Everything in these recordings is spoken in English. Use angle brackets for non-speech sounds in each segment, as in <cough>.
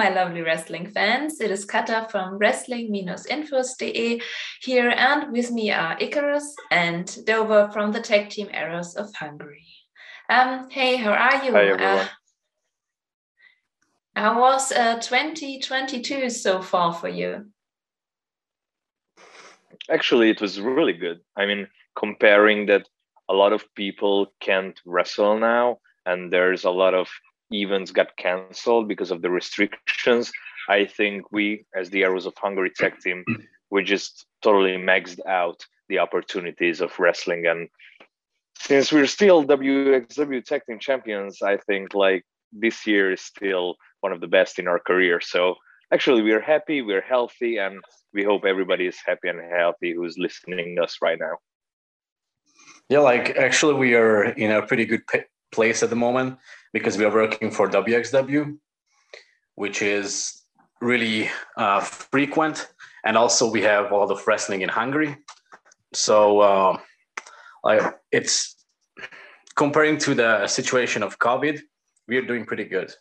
my lovely wrestling fans. It is Kata from wrestling-infos.de here, and with me are Icarus and Dover from the tag team Arrows of Hungary. Um, hey, how are you? Hi, everyone. Uh, how was uh, 2022 so far for you? Actually, it was really good. I mean, comparing that a lot of people can't wrestle now, and there's a lot of events got cancelled because of the restrictions. I think we, as the Arrows of Hungary tag team, we just totally maxed out the opportunities of wrestling. And since we're still WXW tag team champions, I think like this year is still one of the best in our career. So actually, we're happy, we're healthy, and we hope everybody is happy and healthy who's listening us right now. Yeah, like actually, we are in a pretty good place at the moment because we are working for WXW, which is really uh, frequent. And also, we have a lot of wrestling in Hungary. So, uh, like, it's comparing to the situation of COVID, we are doing pretty good.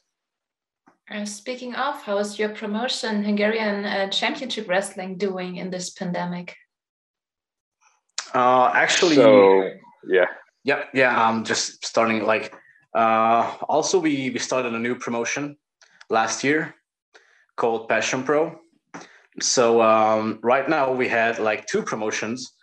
Uh, speaking of, how is your promotion, Hungarian uh, Championship Wrestling, doing in this pandemic? Uh, actually, so, yeah, yeah, yeah. I'm just starting like uh, also, we, we started a new promotion last year called Passion Pro. So um, right now we had like two promotions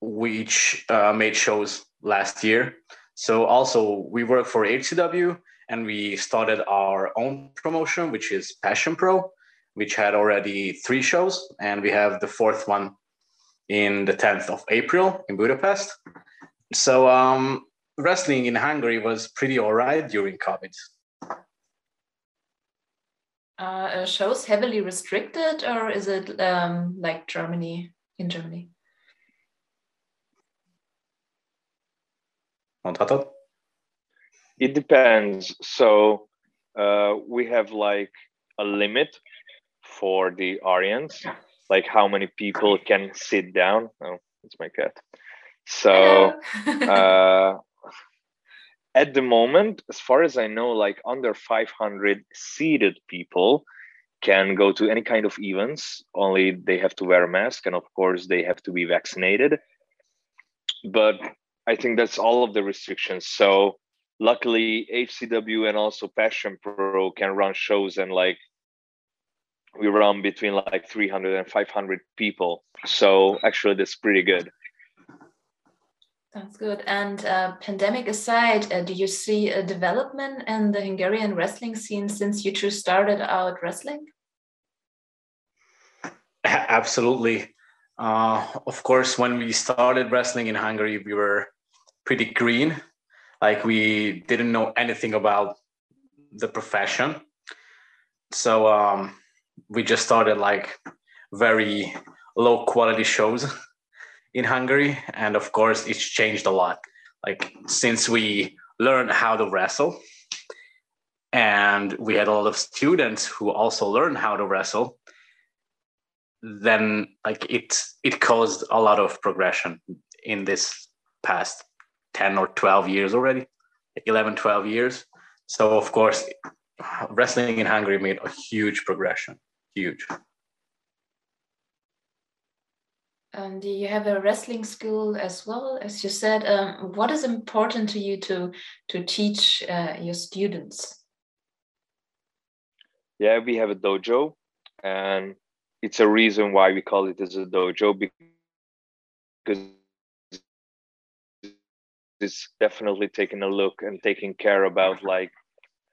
which uh, made shows last year. So also we work for HCW and we started our own promotion, which is Passion Pro, which had already three shows, and we have the fourth one in the 10th of April in Budapest. So um, wrestling in Hungary was pretty all right during COVID. Uh, uh, shows heavily restricted, or is it um, like Germany in Germany? It depends. So uh, we have like a limit for the audience, like how many people can sit down. Oh, it's my cat. So <laughs> uh, at the moment, as far as I know, like under 500 seated people can go to any kind of events. Only they have to wear a mask, and of course, they have to be vaccinated. But I think that's all of the restrictions. So luckily, HCW and also Passion Pro can run shows and like we run between like 300 and 500 people. So actually, that's pretty good. Sounds good. And uh, pandemic aside, uh, do you see a development in the Hungarian wrestling scene since you two started out wrestling? Absolutely. Uh, of course, when we started wrestling in Hungary, we were pretty green. Like we didn't know anything about the profession. So um, we just started like very low quality shows. <laughs> in Hungary, and of course, it's changed a lot. Like since we learned how to wrestle, and we had a lot of students who also learned how to wrestle, then like it it caused a lot of progression in this past 10 or 12 years already 11 12 years. So of course wrestling in hungary made a huge progression huge And you have a wrestling school as well, as you said. Um, what is important to you to to teach uh, your students? Yeah, we have a dojo, and it's a reason why we call it as a dojo because it's definitely taking a look and taking care about like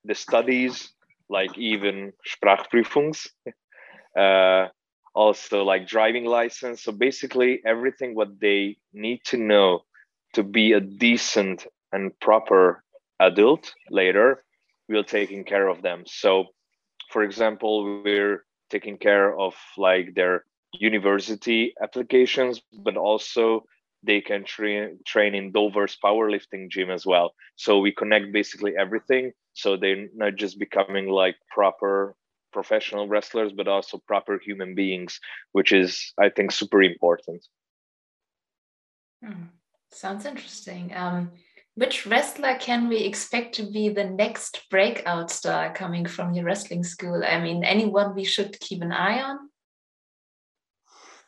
the studies, like even Sprachprüfungs. <laughs> Uh, also like driving license so basically everything what they need to know to be a decent and proper adult later we're taking care of them so for example we're taking care of like their university applications but also they can train train in Dover's powerlifting gym as well. So we connect basically everything. So they're not just becoming like proper professional wrestlers but also proper human beings which is i think super important hmm. sounds interesting um, which wrestler can we expect to be the next breakout star coming from your wrestling school? I mean, anyone we should keep an eye on?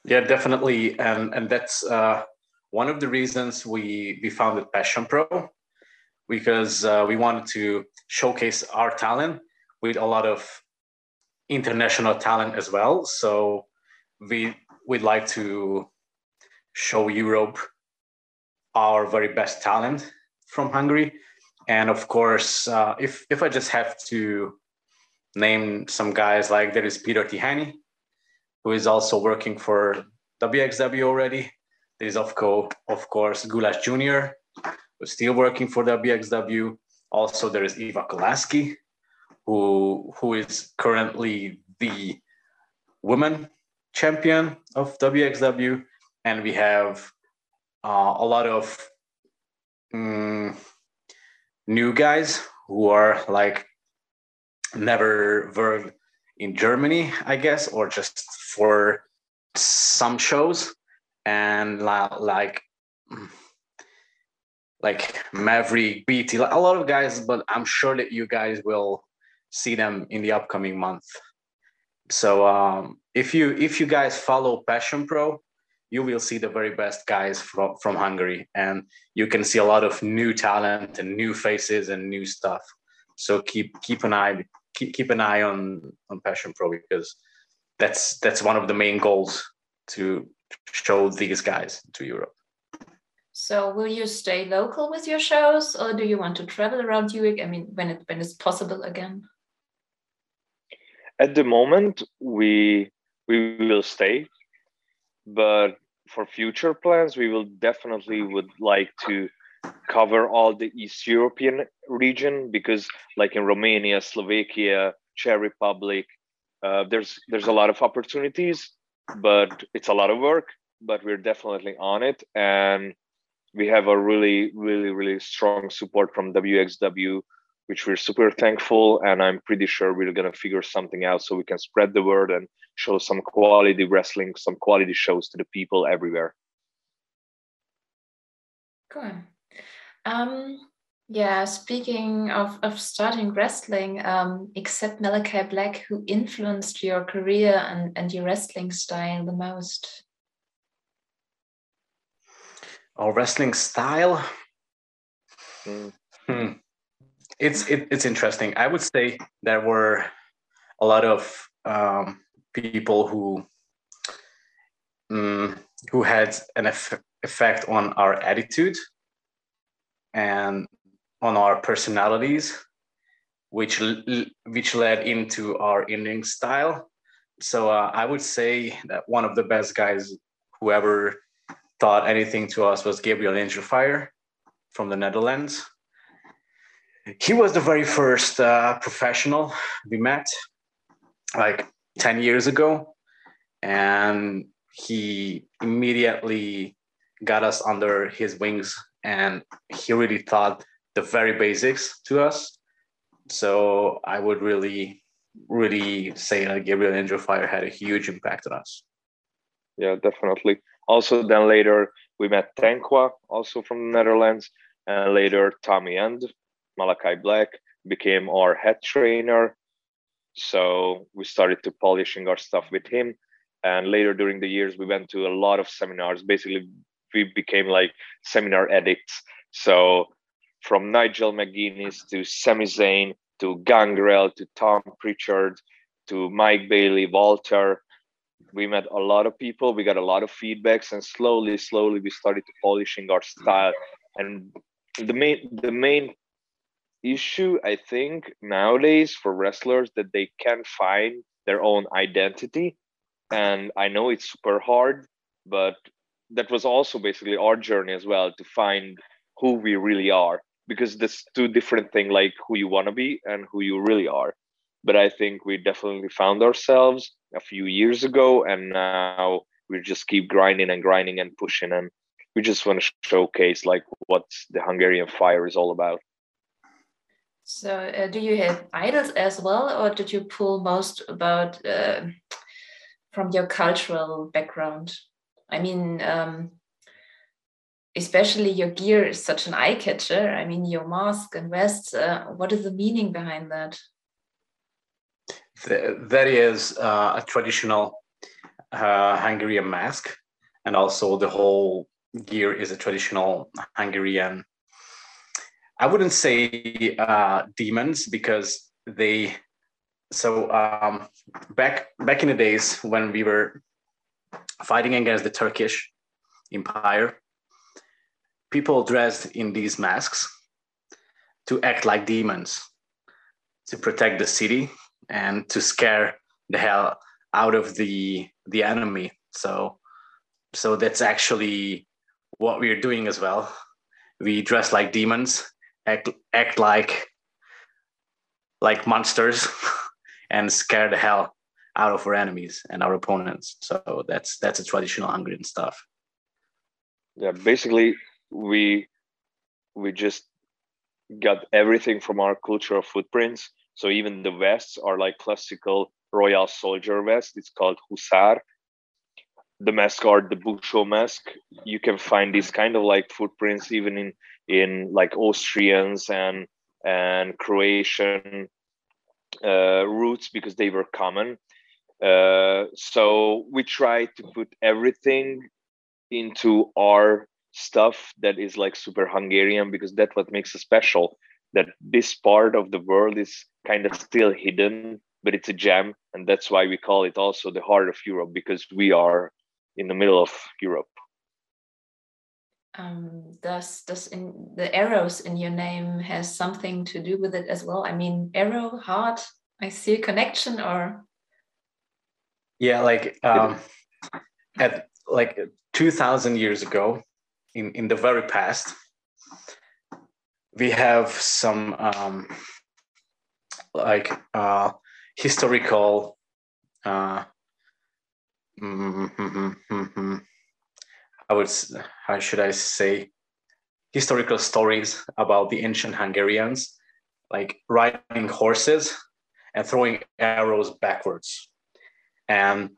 Yeah, definitely, and and that's uh, one of the reasons we we founded Passion Pro because uh, we wanted to showcase our talent with a lot of international talent as well. So we we'd like to show Europe our very best talent from Hungary. And of course, uh, if if I just have to name some guys, like there is Peter Tihanyi, who is also working for WXW already. There is of, co- of course Gulas Jr., who's still working for WXW. Also, there is Eva Kolaski, who who is currently the women champion of WXW, and we have uh, a lot of um, new guys who are like never were in Germany, I guess, or just for some shows, and like like Maverick, BT, a lot of guys, but I'm sure that you guys will see them in the upcoming month. So um, if you if you guys follow Passion Pro, you will see the very best guys from, from Hungary and you can see a lot of new talent and new faces and new stuff. So keep keep an eye keep, keep an eye on on Passion Pro because that's that's one of the main goals to show these guys to Europe. So will you stay local with your shows or do you want to travel around Europe? I mean when it when it's possible again? At the moment we we will stay but for future plans we will definitely would like to cover all the east european region because like in romania slovakia czech republic uh, there's there's a lot of opportunities but it's a lot of work but we're definitely on it. And we have a really really really strong support from wxw which we're super thankful. And I'm pretty sure we're going to figure something out so we can spread the word and show some quality wrestling, some quality shows to the people everywhere. Cool. Um, yeah, speaking of, of starting wrestling, um, except Malachi Black, who influenced your career and, and your wrestling style the most? Our wrestling style? Mm. Hmm it's it, it's interesting. I would say there were a lot of um, people who um, who had an eff- effect on our attitude and on our personalities, which which led into our ending style. So uh, I would say that one of the best guys who ever taught anything to us was Gabriel Angelfire from the Netherlands he was the very first uh, professional we met like 10 years ago. And he immediately got us under his wings. And he really taught the very basics to us. So i would really really say that gabriel Angelfire had a huge impact on us. Yeah definitely. Also then later we met Tankwa, also from the netherlands and later tommy end Malachi Black became our head trainer. So we started to polishing our stuff with him. And later during the years, we went to a lot of seminars. Basically, we became like seminar addicts. So from Nigel McGuinness to Sami Zayn to Gangrel to Tom Pritchard to Mike Bailey, Walter, we met a lot of people. We got a lot of feedbacks, and slowly, slowly, we started to polishing our style. And the main, the main issue i think nowadays for wrestlers that they can't find their own identity. And i know it's super hard but that was also basically our journey as well to find who we really are because there's two different things like who you want to be and who you really are. But i think we definitely found ourselves a few years ago and now we just keep grinding and grinding and pushing and we just want to showcase like what the hungarian fire is all about so, uh, do you have idols as well, or did you pull most about uh, from your cultural background? I mean, um, especially your gear is such an eye catcher. I mean, your mask and vest. Uh, what is the meaning behind that? That is uh, a traditional uh, Hungarian mask, and also the whole gear is a traditional Hungarian. I wouldn't say uh, demons because they. So um, back back in the days when we were fighting against the Turkish Empire, people dressed in these masks to act like demons, to protect the city and to scare the hell out of the the enemy. So so that's actually what we're doing as well. We dress like demons, act act like like monsters, <laughs> and scare the hell out of our enemies and our opponents. So that's that's a traditional Hungarian stuff. Yeah, basically we we just got everything from our cultural footprints. So even the vests are like classical royal soldier vest. It's called hussar. The mask are the busó mask. You can find these kind of like footprints even in in like Austrians and and Croatian uh, roots because they were common. Uh, so we try to put everything into our stuff that is like super Hungarian because that's what makes it special. That this part of the world is kind of still hidden, but it's a gem, and that's why we call it also the heart of Europe because we are in the middle of Europe. Um, does does in the arrows in your name has something to do with it as well? I mean, arrow, heart. I see a connection, or yeah, like um, at like two thousand years ago, in, in the very past, we have some um, like uh, historical uh, mm-hmm, I would how should I say historical stories about the ancient Hungarians, like riding horses and throwing arrows backwards, and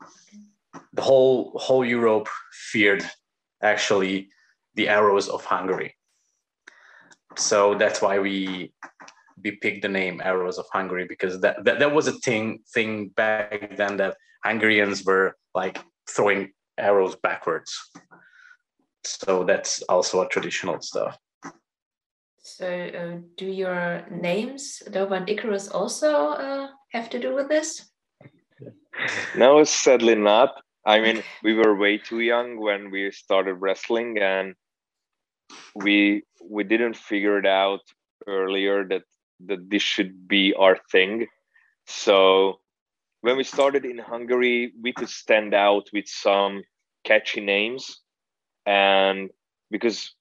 the whole whole Europe feared actually the arrows of Hungary. So that's why we we picked the name Arrows of Hungary because that, that that was a thing thing back then that Hungarians were like throwing arrows backwards. So that's also a traditional stuff. So, uh, do your names, Dover and Icarus, also uh, have to do with this? <laughs> No, sadly not. I mean, we were way too young when we started wrestling, and we we didn't figure it out earlier that that this should be our thing so when we started in hungary we could stand out with some catchy names and because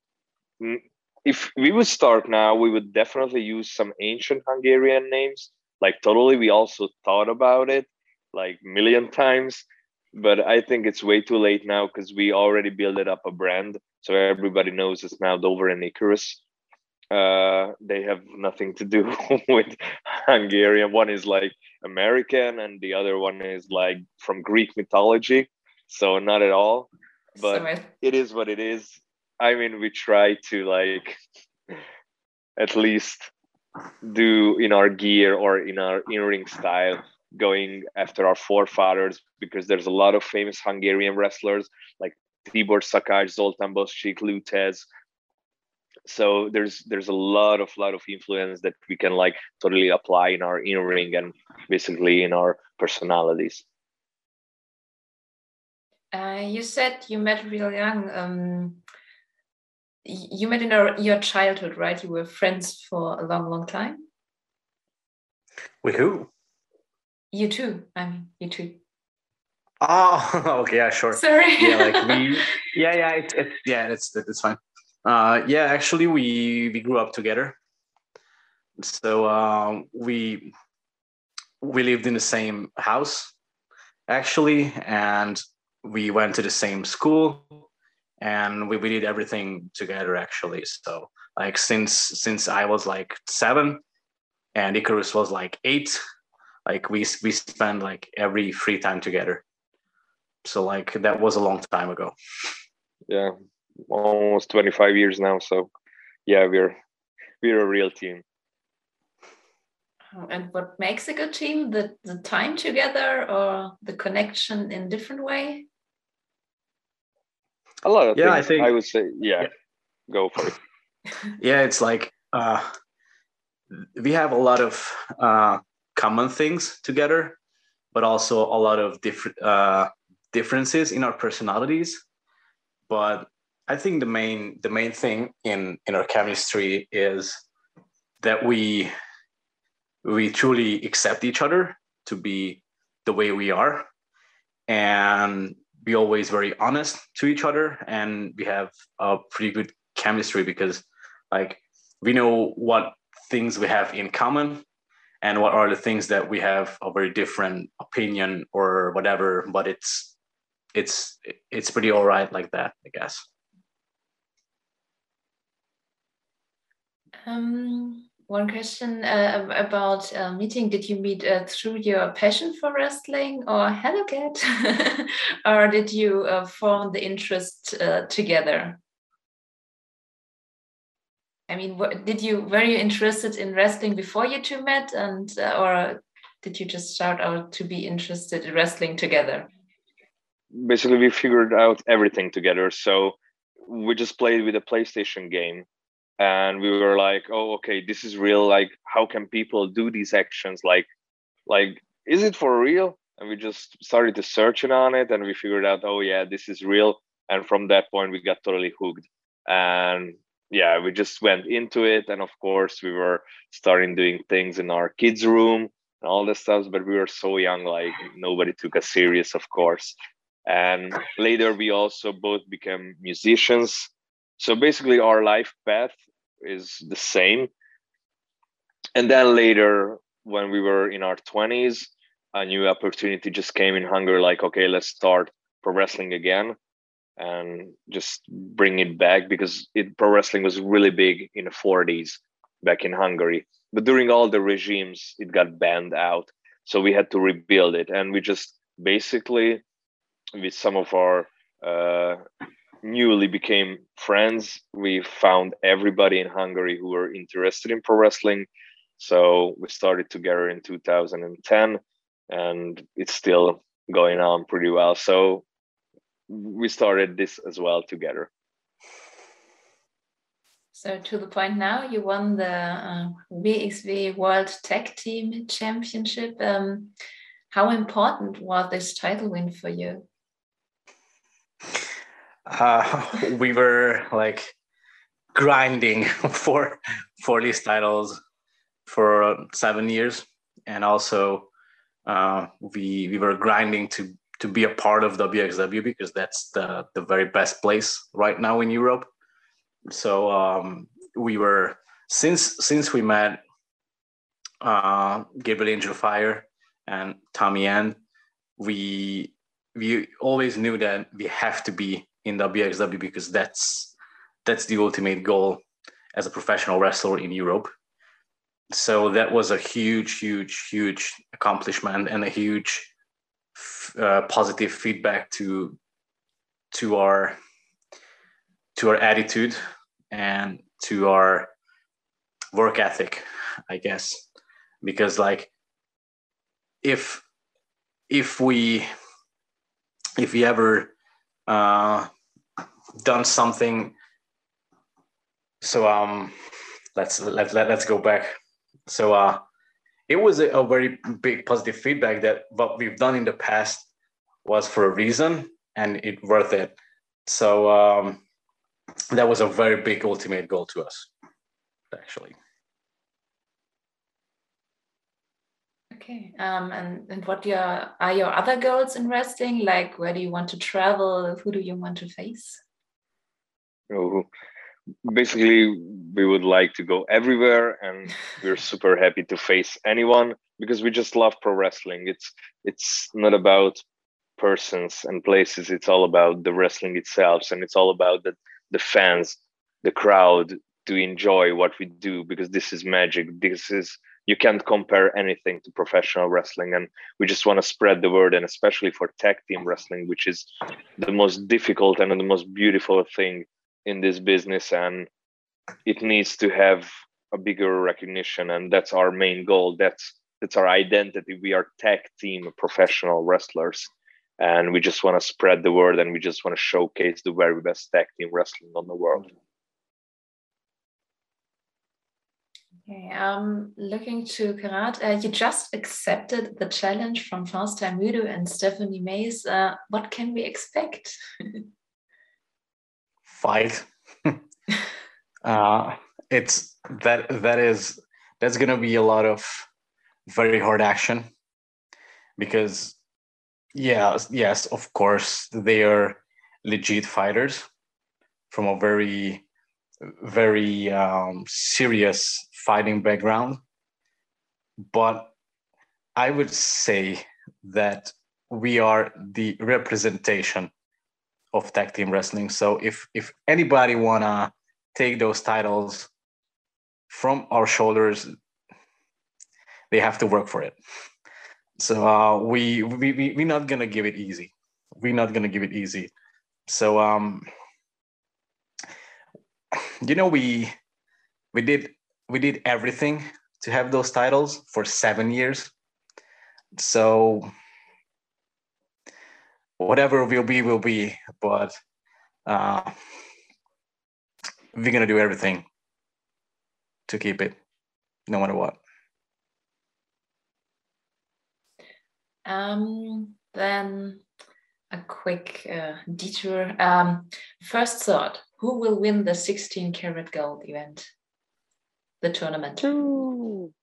if we would start now we would definitely use some ancient hungarian names like totally we also thought about it like million times but i think it's way too late now because we already built it up a brand so everybody knows it's now Dover and Icarus. Uh, they have nothing to do <laughs> with Hungarian. One is like American, and the other one is like from Greek mythology. So not at all. But it is what it is. I mean, we try to like at least do in our gear or in our in-ring style going after our forefathers because there's a lot of famous Hungarian wrestlers like Tibor Szakács, Zoltán Boszcsik, Lutez. So there's there's a lot of lot of influence that we can like totally apply in our in ring and basically in our personalities. Uh, you said you met real young. Um, you met in our, your childhood, right? You were friends for a long, long time. With who? You too. I mean, you too. Oh, <laughs> okay, yeah, sure. Sorry. yeah, like we, <laughs> yeah, yeah, it's, it, yeah, it's it's fine. Uh, yeah, actually, we we grew up together. So um, we we lived in the same house, actually, and we went to the same school, and we, we did everything together, actually. So like since since I was like seven, and Icarus was like eight, like we we spent like every free time together so like that was a long time ago yeah almost 25 years now. So yeah, we're we're a real team. Oh, and what makes a good team? The the time together or the connection in different way? A lot of yeah, things. I think I would say yeah. yeah. Go for it. <laughs> yeah, it's like uh, we have a lot of uh, common things together, but also a lot of different uh, differences in our personalities. But I think the main the main thing in in our chemistry is that we we truly accept each other to be the way we are and be always very honest to each other and we have a pretty good chemistry because like we know what things we have in common and what are the things that we have a very different opinion or whatever but it's it's it's pretty all right like that i guess. Um one question uh, about uh, meeting. Did you meet uh, through your passion for wrestling or Hello Cat? <laughs> or did you uh, form the interest uh, together? I mean, what, did you were you interested in wrestling before you two met, and uh, or did you just start out to be interested in wrestling together? Basically, we figured out everything together. So we just played with a PlayStation game and we were like oh okay this is real like how can people do these actions? Like like is it for real? And we just started to searching on it and we figured out oh yeah this is real. And from that point we got totally hooked. And yeah we just went into it and of course we were starting doing things in our kids room and all this stuff but we were so young like nobody took us serious of course. And later we also both became musicians. So basically our life path is the same. And then later when we were in our 20s a new opportunity just came in hungary like okay let's start pro wrestling again and just bring it back because it, pro wrestling was really big in the 40s back in hungary. But during all the regimes it got banned out. So we had to rebuild it. And we just basically with some of our uh, newly became friends. We found everybody in Hungary who were interested in pro wrestling. So we started together in 2010 and it's still going on pretty well. So we started this as well together. So to the point now, you won the uh, World Tag Team Championship. Um, how important was this title win for you? Uh, <laughs> we were like grinding <laughs> for for these titles for seven years, and also uh, we we were grinding to to be a part of WXW because that's the the very best place right now in Europe. So um, we were since since we met uh, Gabriel Angel Fire and Tommy End, we we always knew that we have to be in WXW because that's that's the ultimate goal as a professional wrestler in Europe. So that was a huge, huge, huge accomplishment and a huge uh, positive feedback to to our to our attitude and to our work ethic, I guess, because like if if we if we ever uh, done something. So um, let's let, let let's go back. So uh, it was a, a very big positive feedback that what we've done in the past was for a reason and it worth it. So um, that was a very big ultimate goal to us, actually. Okay. Um, and, and what your are your other goals in wrestling? Like where do you want to travel? Who do you want to face? Oh, basically, we would like to go everywhere, and <laughs> we're super happy to face anyone because we just love pro wrestling. It's it's not about persons and places. It's all about the wrestling itself, and it's all about the the fans, the crowd to enjoy what we do because this is magic. This is you can't compare anything to professional wrestling and we just want to spread the word and especially for tag team wrestling which is the most difficult and the most beautiful thing in this business and it needs to have a bigger recognition and that's our main goal. That's that's our identity. We are tag team professional wrestlers and we just want to spread the word and we just want to showcase the very best tag team wrestling on the world Okay, um, looking to Carat, uh, you just accepted the challenge from Fausta Mudo and Stephanie Mays. Uh, what can we expect? Fight. <laughs> uh, it's that that is that's gonna be a lot of very hard action because yes yes of course they are legit fighters from a very very um, serious fighting background. But i would say that we are the representation of tag team wrestling. So if if anybody wanna take those titles from our shoulders they have to work for it. So uh, we, we we we're not gonna give it easy. We're not gonna give it easy. So um you know we we did we did everything to have those titles for seven years so whatever will be will be but uh we're gonna do everything to keep it no matter what. Um, then a quick uh, detour. Um, first thought who will win the 16 Carat gold event? The tournament. <laughs>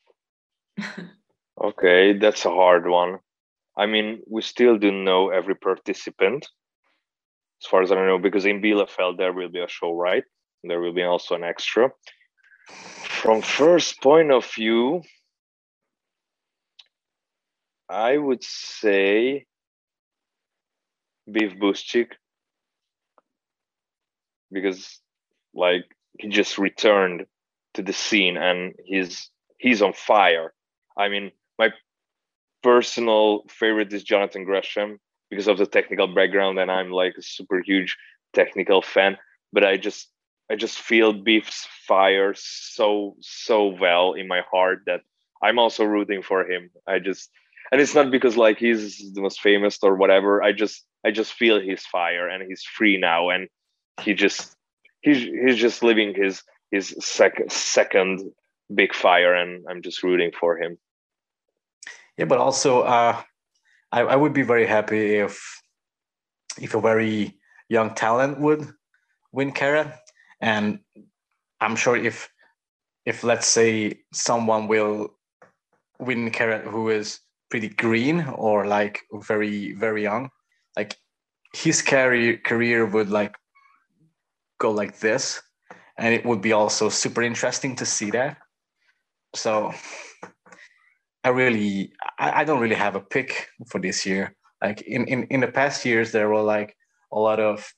okay, that's a hard one. I mean, we still don't know every participant, as far as I know, because in Bielefeld there will be a show, right? There will be also an extra from first point of view i would say beef Buszczyk because like he just returned to the scene and he's he's on fire i mean my personal favorite is jonathan gresham because of the technical background and i'm like a super huge technical fan but i just I just feel Beef's fire so so well in my heart that I'm also rooting for him. I just and it's not because like he's the most famous or whatever. I just I just feel his fire and he's free now and he just he's he's just living his his second second big fire and I'm just rooting for him. Yeah, but also uh I, I would be very happy if if a very young talent would win Carat and i'm sure if if let's say someone will win Carat who is pretty green or like very very young like his career career would like go like this and it would be also super interesting to see that so i really i, I don't really have a pick for this year like in, in in the past years there were like a lot of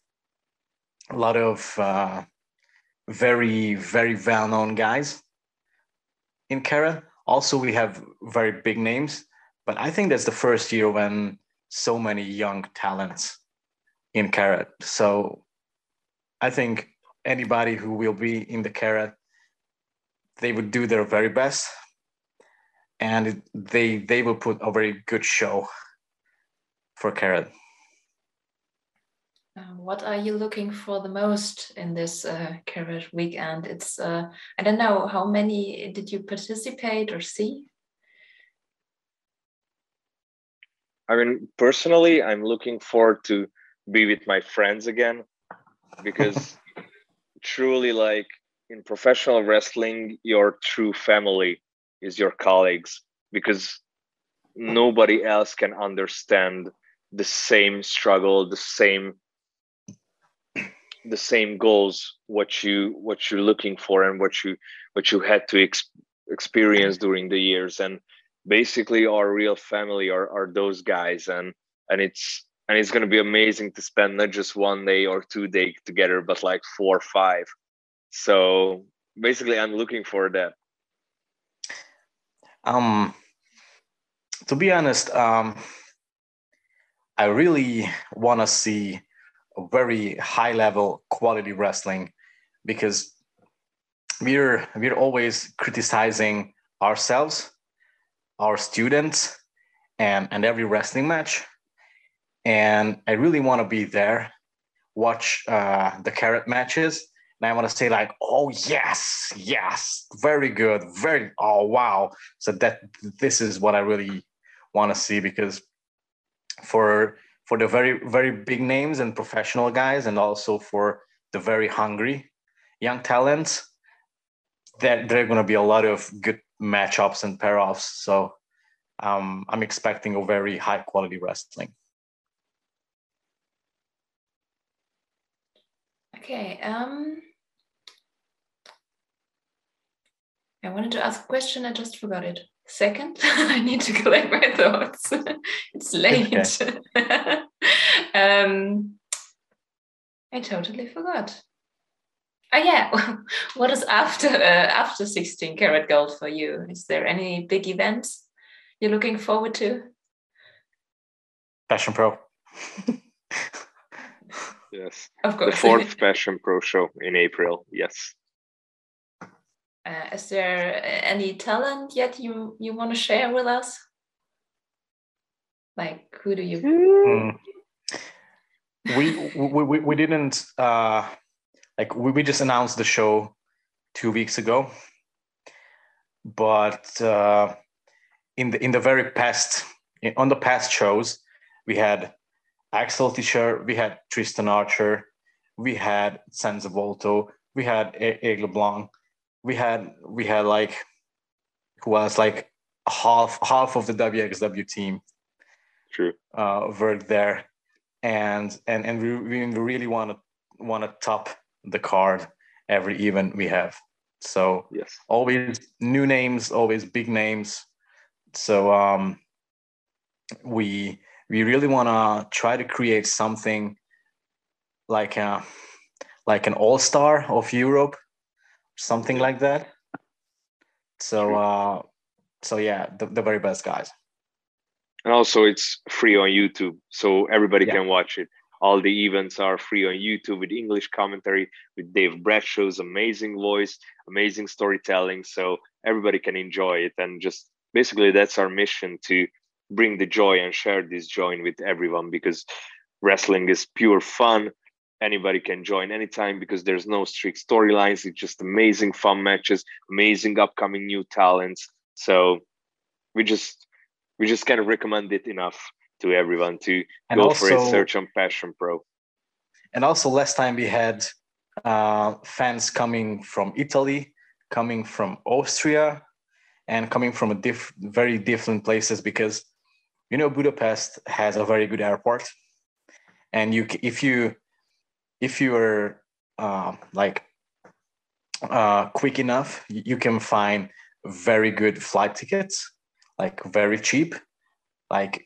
a lot of uh, very very well known guys in Carat. Also, we have very big names, but I think that's the first year when so many young talents in Carat. So I think anybody who will be in the Carat, they would do their very best, and they they will put a very good show for Carat. Uh, what are you looking for the most in this uh, Carat weekend? It's uh, I don't know how many did you participate or see. I mean, personally, I'm looking forward to be with my friends again because <laughs> truly, like in professional wrestling, your true family is your colleagues because nobody else can understand the same struggle, the same the same goals what you what you're looking for and what you what you had to ex- experience during the years. And basically our real family are, are those guys. And and it's and it's going to be amazing to spend not just one day or two days together but like four or five. So basically i'm looking for that. Um to be honest um i really want to see a very high level quality wrestling because we're we're always criticizing ourselves our students and and every wrestling match and i really want to be there watch uh, the Carat matches. And i want to say like oh yes yes very good very oh wow. So that this is what i really want to see because for for the very very big names and professional guys and also for the very hungry young talents that there are going to be a lot of good matchups and pair offs. So um, i'm expecting a very high quality wrestling okay um i wanted to ask a question i just forgot it second. <laughs> I need to collect my thoughts. <laughs> it's late. Okay. <laughs> um, I totally forgot. Oh yeah, what is after uh, after 16 Carat gold for you? Is there any big events you're looking forward to? Passion Pro. Yes. Of course. The fourth <laughs> Passion Pro show in April. Yes. Uh, is there any talent yet you you want to share with us? Like who do you? Mm. <laughs> We, we we we didn't uh, like we, we just announced the show two weeks ago, but uh, in the in the very past on the past shows we had Axel Tischer, we had Tristan Archer, we had Senza Volto, we had Aigle Blanc we had we had like who was like half half of the WXW team. True. Uh, worked there, and and and we, we really want to want to top the card every event we have. So yes, always new names, always big names. So um, we we really want to try to create something like a like an all star of Europe something like that. So uh, so yeah, the, the very best guys. And also, it's free on YouTube, so everybody yeah. can watch it. All the events are free on YouTube with English commentary, with Dave Bradshaw's amazing voice, amazing storytelling. So everybody can enjoy it. And just basically, that's our mission to bring the joy and share this joy with everyone because wrestling is pure fun. Anybody can join anytime because there's no strict storylines. It's just amazing fun matches amazing upcoming new talents. So we just we just kind of recommend it enough to everyone to and go also, for a search on passion pro. And also last time we had uh, fans coming from italy coming from austria and coming from a diff- very different places because you know budapest has a very good airport and you if you if you are uh, like uh, quick enough, you can find very good flight tickets, like very cheap. Like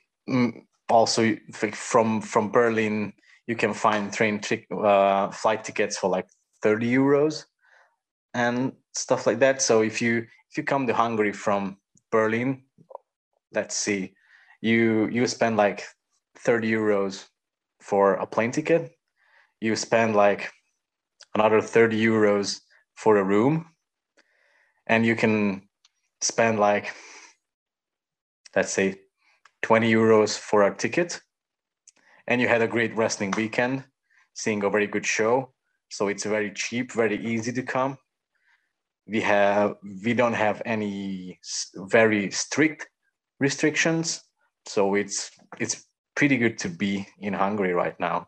also from from Berlin, you can find train t- uh, flight tickets for like thirty euros and stuff like that. So if you if you come to Hungary from Berlin, let's see, you you spend like thirty euros for a plane ticket. You spend like another 30 euros for a room. And you can spend like let's say 20 euros for a ticket. And you had a great wrestling weekend seeing a very good show. So it's very cheap very easy to come. We have we don't have any very strict restrictions so it's it's pretty good to be in hungary right now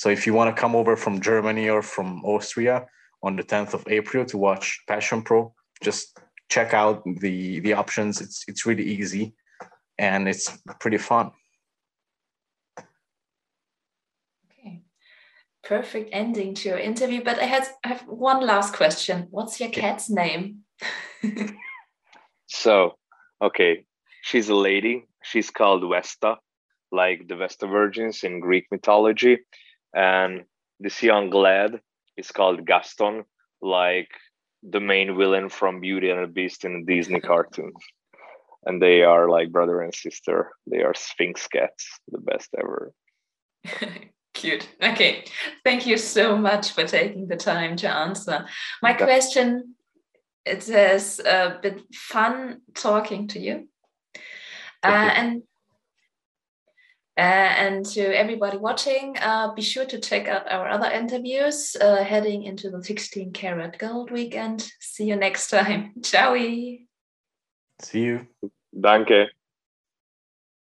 so if you want to come over from Germany or from Austria on the 10th of April to watch Passion Pro, just check out the the options. It's it's really easy and it's pretty fun. Okay. Perfect ending to your interview. But I had I have one last question. What's your cat's name? <laughs> so, okay, she's a lady. She's called Vesta, like the Vesta Virgins in Greek mythology and this young lad is called Gaston, like the main villain from Beauty and the Beast in the Disney <laughs> cartoons. And they are like brother and sister. They are Sphynx cats, the best ever. <laughs> Cute. Okay. Thank you so much for taking the time to answer. My okay. question it has uh, been fun talking to you. Uh, and uh, and to everybody watching, uh, be sure to check out our other interviews uh, heading into the 16 Carat Gold Weekend. See you next time. <laughs> Ciao. See you. Danke.